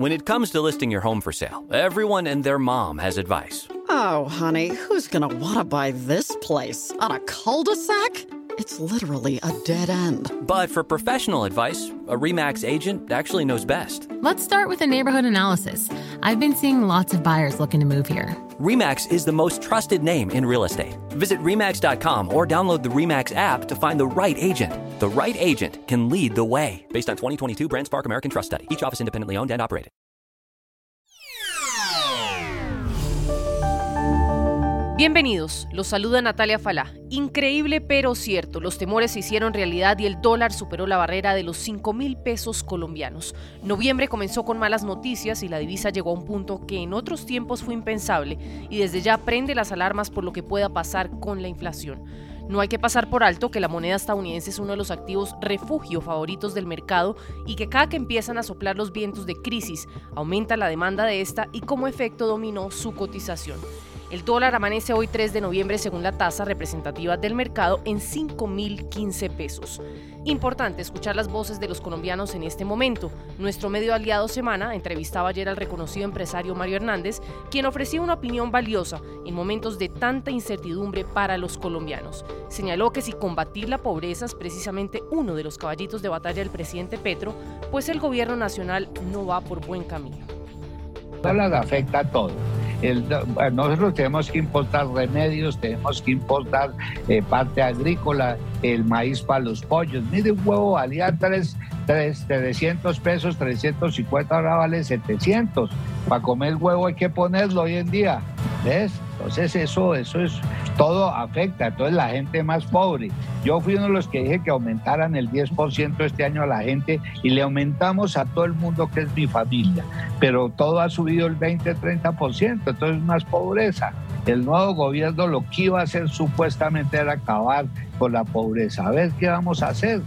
When it comes to listing your home for sale, everyone and their mom has advice. Oh, honey, who's going to want to buy this place? On a cul-de-sac? It's literally a dead end. But for professional advice, a REMAX agent actually knows best. Let's start with a neighborhood analysis. I've been seeing lots of buyers looking to move here. REMAX is the most trusted name in real estate. Visit REMAX.com or download the REMAX app to find the right agent. The right agent can lead the way. Based on 2022 BrandSpark American Trust Study, each office independently owned and operated. Bienvenidos, los saluda Natalia Falá. Increíble pero cierto, los temores se hicieron realidad y el dólar superó la barrera de los 5 mil pesos colombianos. Noviembre comenzó con malas noticias y la divisa llegó a un punto que en otros tiempos fue impensable y desde ya prende las alarmas por lo que pueda pasar con la inflación. No hay que pasar por alto que la moneda estadounidense es uno de los activos refugio favoritos del mercado y que cada que empiezan a soplar los vientos de crisis aumenta la demanda de esta y como efecto dominó su cotización. El dólar amanece hoy 3 de noviembre según la tasa representativa del mercado en 5.015 pesos. Importante escuchar las voces de los colombianos en este momento. Nuestro medio aliado Semana entrevistaba ayer al reconocido empresario Mario Hernández, quien ofrecía una opinión valiosa en momentos de tanta incertidumbre para los colombianos. Señaló que si combatir la pobreza es precisamente uno de los caballitos de batalla del presidente Petro, pues el gobierno nacional no va por buen camino. afecta a todo. El, nosotros tenemos que importar remedios, tenemos que importar eh, parte agrícola, el maíz para los pollos. Mire, un huevo valía 3, 300 pesos, 350, ahora vale 700. Para comer huevo hay que ponerlo hoy en día. ¿Ves? Entonces eso, eso es, todo afecta. Entonces la gente más pobre. Yo fui uno de los que dije que aumentaran el 10% este año a la gente y le aumentamos a todo el mundo que es mi familia. Pero todo ha subido el 20-30%, entonces más pobreza. El nuevo gobierno lo que iba a hacer supuestamente era acabar con la pobreza. A ver qué vamos a hacer.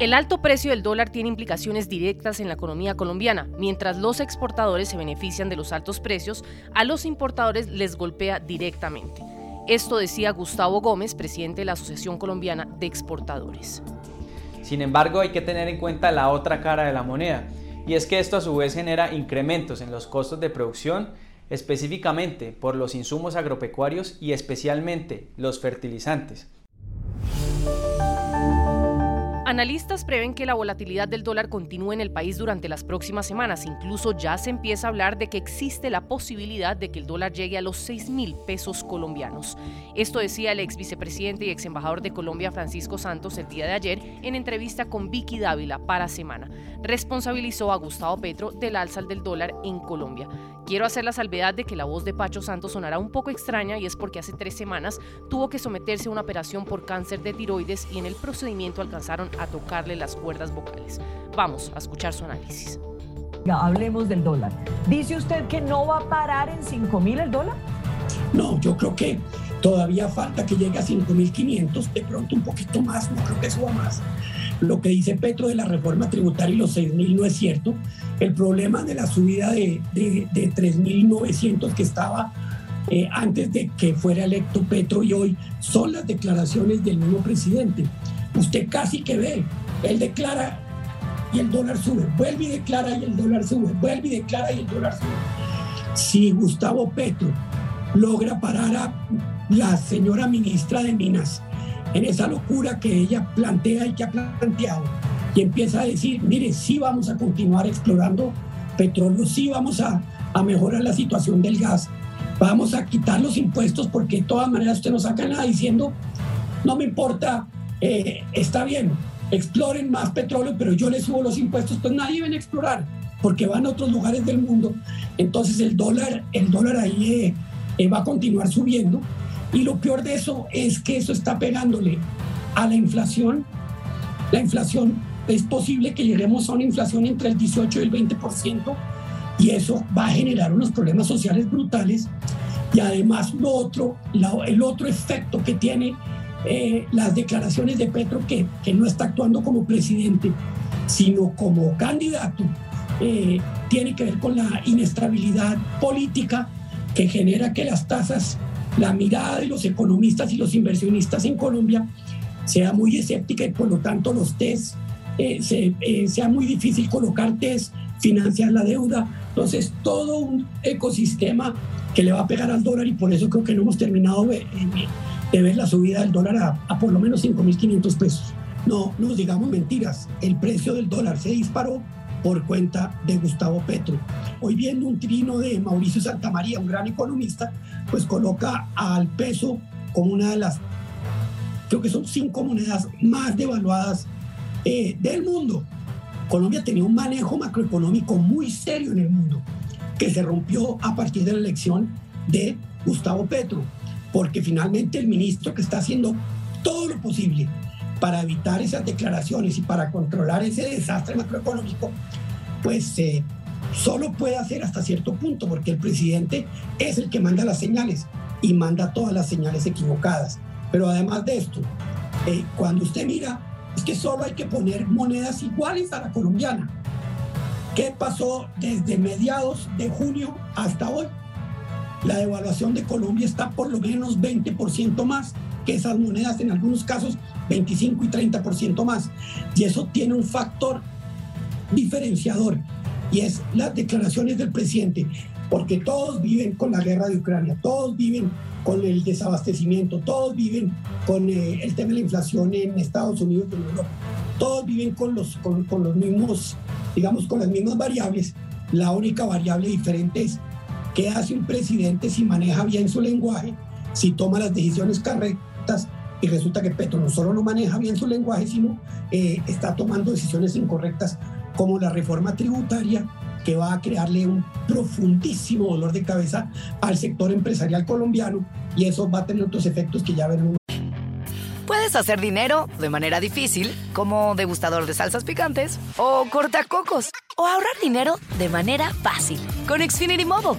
El alto precio del dólar tiene implicaciones directas en la economía colombiana. Mientras los exportadores se benefician de los altos precios, a los importadores les golpea directamente. Esto decía Gustavo Gómez, presidente de la Asociación Colombiana de Exportadores. Sin embargo, hay que tener en cuenta la otra cara de la moneda, y es que esto a su vez genera incrementos en los costos de producción, específicamente por los insumos agropecuarios y especialmente los fertilizantes. Analistas prevén que la volatilidad del dólar continúe en el país durante las próximas semanas. Incluso ya se empieza a hablar de que existe la posibilidad de que el dólar llegue a los 6 mil pesos colombianos. Esto decía el ex vicepresidente y ex embajador de Colombia, Francisco Santos, el día de ayer en entrevista con Vicky Dávila para Semana. Responsabilizó a Gustavo Petro del alza del dólar en Colombia. Quiero hacer la salvedad de que la voz de Pacho Santos sonará un poco extraña y es porque hace tres semanas tuvo que someterse a una operación por cáncer de tiroides y en el procedimiento alcanzaron a tocarle las cuerdas vocales. Vamos a escuchar su análisis. Hablemos del dólar. ¿Dice usted que no va a parar en 5 mil el dólar? No, yo creo que todavía falta que llegue a 5.500, de pronto un poquito más, no creo que suba más. Lo que dice Petro de la reforma tributaria y los 6.000 no es cierto. El problema de la subida de, de, de 3.900 que estaba eh, antes de que fuera electo Petro y hoy son las declaraciones del nuevo presidente. Usted casi que ve, él declara y el dólar sube, vuelve y declara y el dólar sube, vuelve y declara y el dólar sube. Si Gustavo Petro logra parar a la señora ministra de Minas en esa locura que ella plantea y que ha planteado y empieza a decir, mire, sí vamos a continuar explorando petróleo, sí vamos a, a mejorar la situación del gas, vamos a quitar los impuestos porque de todas maneras usted no saca nada diciendo, no me importa, eh, está bien, exploren más petróleo, pero yo les subo los impuestos, pues nadie viene a explorar porque van a otros lugares del mundo. Entonces el dólar, el dólar ahí eh, eh, va a continuar subiendo. Y lo peor de eso es que eso está pegándole a la inflación. La inflación es posible que lleguemos a una inflación entre el 18 y el 20% y eso va a generar unos problemas sociales brutales. Y además otro, el otro efecto que tiene eh, las declaraciones de Petro, que, que, no está actuando como presidente, sino como candidato, eh, tiene que ver con la inestabilidad política que genera que las tasas, la mirada de los economistas y los inversionistas en Colombia sea muy escéptica y por lo tanto los test eh, sea muy difícil colocar test, financiar la deuda. Entonces, todo un ecosistema que le va a pegar al dólar y por eso creo que no hemos terminado de, ver la subida del dólar a, por lo menos 5.500 pesos. No, no digamos mentiras, el precio del dólar se disparó por cuenta de Gustavo Petro. Hoy viendo un trino de Mauricio Santamaría, un gran economista, pues coloca al peso como una de las, creo que son cinco monedas más devaluadas eh, del mundo. Colombia tenía un manejo macroeconómico muy serio en el mundo, que se rompió a partir de la elección de Gustavo Petro, porque finalmente el ministro que está haciendo todo lo posible para evitar esas declaraciones y para controlar ese desastre macroeconómico, pues eh, solo puede hacer hasta cierto punto, porque el presidente es el que manda las señales y manda todas las señales equivocadas. Pero además de esto, eh, cuando usted mira, es que solo hay que poner monedas iguales a la colombiana. ¿Qué pasó desde mediados de junio hasta hoy? La devaluación de Colombia está por lo menos 20% más que esas monedas, en algunos casos 25 y 30% más. Y eso tiene un factor diferenciador y es las declaraciones del presidente, porque todos viven con la guerra de Ucrania, todos viven con el desabastecimiento, todos viven con eh, el tema de la inflación en Estados Unidos y en Europa, todos viven con los, con, con los mismos, digamos, con las mismas variables. La única variable diferente es qué hace un presidente si maneja bien su lenguaje, si toma las decisiones correctas y resulta que Petro no solo no maneja bien su lenguaje, sino eh, está tomando decisiones incorrectas como la reforma tributaria que va a crearle un profundísimo dolor de cabeza al sector empresarial colombiano y eso va a tener otros efectos que ya veremos. Puedes hacer dinero de manera difícil, como degustador de salsas picantes, o cortacocos, o ahorrar dinero de manera fácil con Xfinity Mobile.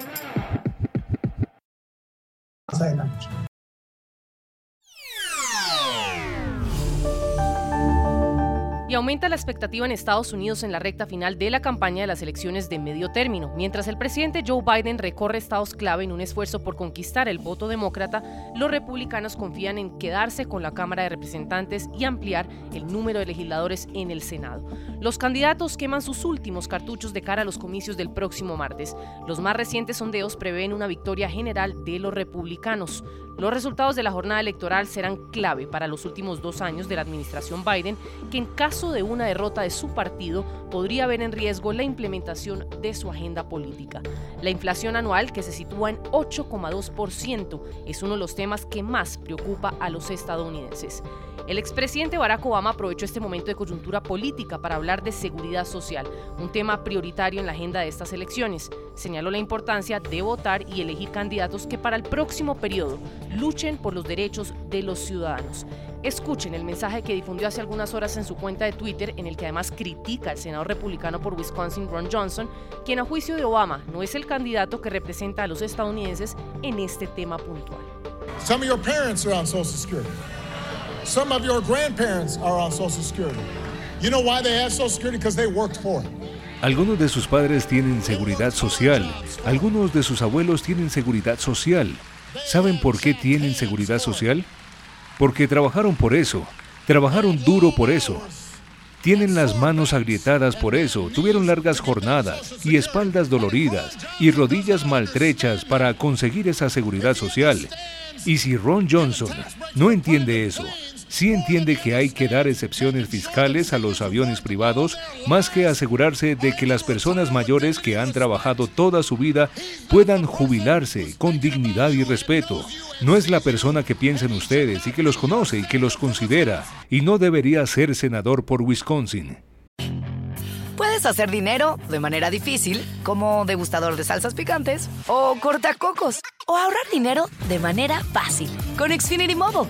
Aumenta la expectativa en Estados Unidos en la recta final de la campaña de las elecciones de medio término. Mientras el presidente Joe Biden recorre estados clave en un esfuerzo por conquistar el voto demócrata, los republicanos confían en quedarse con la Cámara de Representantes y ampliar el número de legisladores en el Senado. Los candidatos queman sus últimos cartuchos de cara a los comicios del próximo martes. Los más recientes sondeos prevén una victoria general de los republicanos. Los resultados de la jornada electoral serán clave para los últimos dos años de la administración Biden, que en caso de una derrota de su partido podría ver en riesgo la implementación de su agenda política. La inflación anual, que se sitúa en 8,2%, es uno de los temas que más preocupa a los estadounidenses. El expresidente Barack Obama aprovechó este momento de coyuntura política para hablar de seguridad social, un tema prioritario en la agenda de estas elecciones. Señaló la importancia de votar y elegir candidatos que para el próximo periodo luchen por los derechos de los ciudadanos. Escuchen el mensaje que difundió hace algunas horas en su cuenta de Twitter, en el que además critica al senador republicano por Wisconsin, Ron Johnson, quien a juicio de Obama no es el candidato que representa a los estadounidenses en este tema puntual. Some of your parents are on Social Security. Some of your grandparents are on Social Security. You know why they have Social Security? Because they worked for it. Algunos de sus padres tienen seguridad social, algunos de sus abuelos tienen seguridad social. ¿Saben por qué tienen seguridad social? Porque trabajaron por eso, trabajaron duro por eso. Tienen las manos agrietadas por eso, tuvieron largas jornadas y espaldas doloridas y rodillas maltrechas para conseguir esa seguridad social. Y si Ron Johnson no entiende eso, sí entiende que hay que dar excepciones fiscales a los aviones privados más que asegurarse de que las personas mayores que han trabajado toda su vida puedan jubilarse con dignidad y respeto. No es la persona que piensen ustedes y que los conoce y que los considera, y no debería ser senador por Wisconsin. Puedes hacer dinero de manera difícil, como degustador de salsas picantes, o cortacocos, o ahorrar dinero de manera fácil con Xfinity Mobile.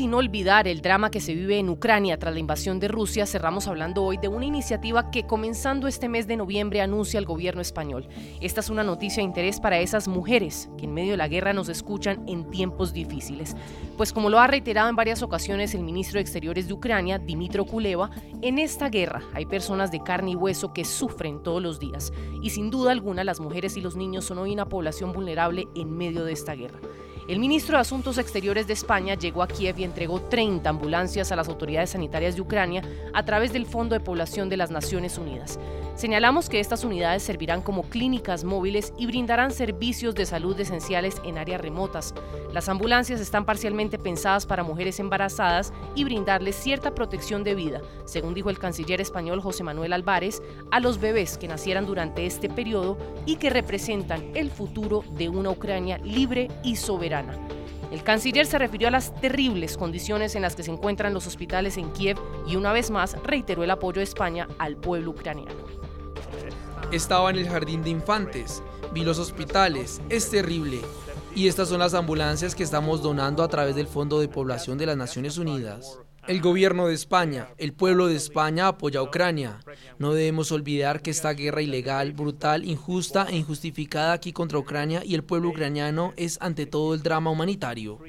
Sin olvidar el drama que se vive en Ucrania tras la invasión de Rusia, cerramos hablando hoy de una iniciativa que comenzando este mes de noviembre anuncia el gobierno español. Esta es una noticia de interés para esas mujeres que en medio de la guerra nos escuchan en tiempos difíciles. Pues como lo ha reiterado en varias ocasiones el ministro de Exteriores de Ucrania, Dimitro Kuleva, en esta guerra hay personas de carne y hueso que sufren todos los días. Y sin duda alguna las mujeres y los niños son hoy una población vulnerable en medio de esta guerra. El ministro de Asuntos Exteriores de España llegó a Kiev y entregó 30 ambulancias a las autoridades sanitarias de Ucrania a través del Fondo de Población de las Naciones Unidas. Señalamos que estas unidades servirán como clínicas móviles y brindarán servicios de salud esenciales en áreas remotas. Las ambulancias están parcialmente pensadas para mujeres embarazadas y brindarles cierta protección de vida, según dijo el canciller español José Manuel Álvarez, a los bebés que nacieran durante este periodo y que representan el futuro de una Ucrania libre y soberana. El canciller se refirió a las terribles condiciones en las que se encuentran los hospitales en Kiev y una vez más reiteró el apoyo de España al pueblo ucraniano. Estaba en el jardín de infantes, vi los hospitales, es terrible. Y estas son las ambulancias que estamos donando a través del Fondo de Población de las Naciones Unidas. El gobierno de España, el pueblo de España apoya a Ucrania. No debemos olvidar que esta guerra ilegal, brutal, injusta e injustificada aquí contra Ucrania y el pueblo ucraniano es ante todo el drama humanitario.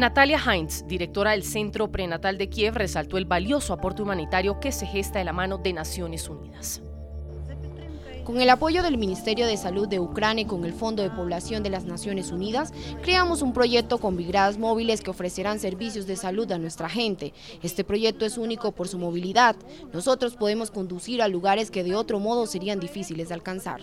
Natalia Heinz, directora del Centro Prenatal de Kiev, resaltó el valioso aporte humanitario que se gesta de la mano de Naciones Unidas. Con el apoyo del Ministerio de Salud de Ucrania y con el Fondo de Población de las Naciones Unidas, creamos un proyecto con brigadas móviles que ofrecerán servicios de salud a nuestra gente. Este proyecto es único por su movilidad. Nosotros podemos conducir a lugares que de otro modo serían difíciles de alcanzar.